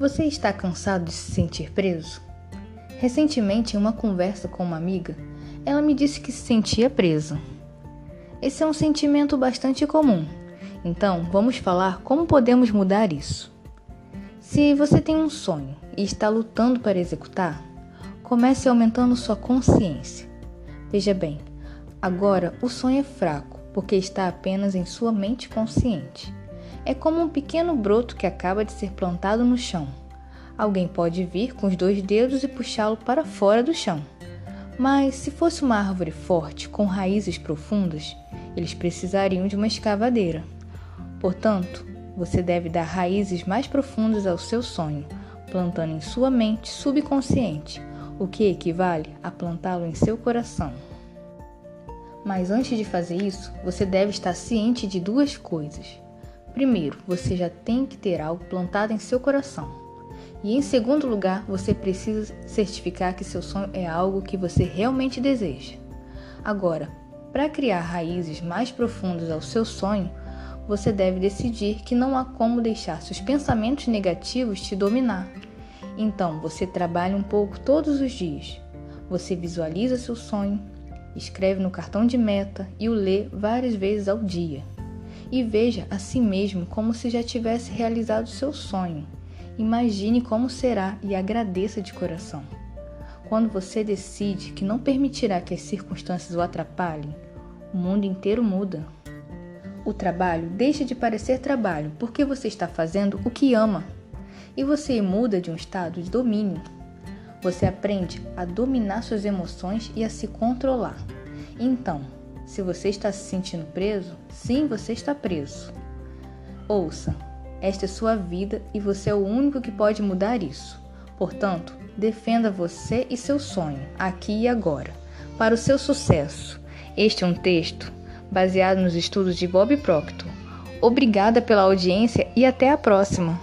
Você está cansado de se sentir preso? Recentemente, em uma conversa com uma amiga, ela me disse que se sentia presa. Esse é um sentimento bastante comum, então vamos falar como podemos mudar isso. Se você tem um sonho e está lutando para executar, comece aumentando sua consciência. Veja bem, agora o sonho é fraco porque está apenas em sua mente consciente. É como um pequeno broto que acaba de ser plantado no chão. Alguém pode vir com os dois dedos e puxá-lo para fora do chão. Mas se fosse uma árvore forte, com raízes profundas, eles precisariam de uma escavadeira. Portanto, você deve dar raízes mais profundas ao seu sonho, plantando em sua mente subconsciente, o que equivale a plantá-lo em seu coração. Mas antes de fazer isso, você deve estar ciente de duas coisas. Primeiro, você já tem que ter algo plantado em seu coração. E em segundo lugar, você precisa certificar que seu sonho é algo que você realmente deseja. Agora, para criar raízes mais profundas ao seu sonho, você deve decidir que não há como deixar seus pensamentos negativos te dominar. Então, você trabalha um pouco todos os dias. Você visualiza seu sonho, escreve no cartão de meta e o lê várias vezes ao dia e veja a si mesmo como se já tivesse realizado seu sonho. Imagine como será e agradeça de coração. Quando você decide que não permitirá que as circunstâncias o atrapalhem, o mundo inteiro muda. O trabalho deixa de parecer trabalho porque você está fazendo o que ama e você muda de um estado de domínio. Você aprende a dominar suas emoções e a se controlar. Então, se você está se sentindo preso, sim, você está preso. Ouça, esta é sua vida e você é o único que pode mudar isso. Portanto, defenda você e seu sonho, aqui e agora, para o seu sucesso. Este é um texto baseado nos estudos de Bob Proctor. Obrigada pela audiência e até a próxima!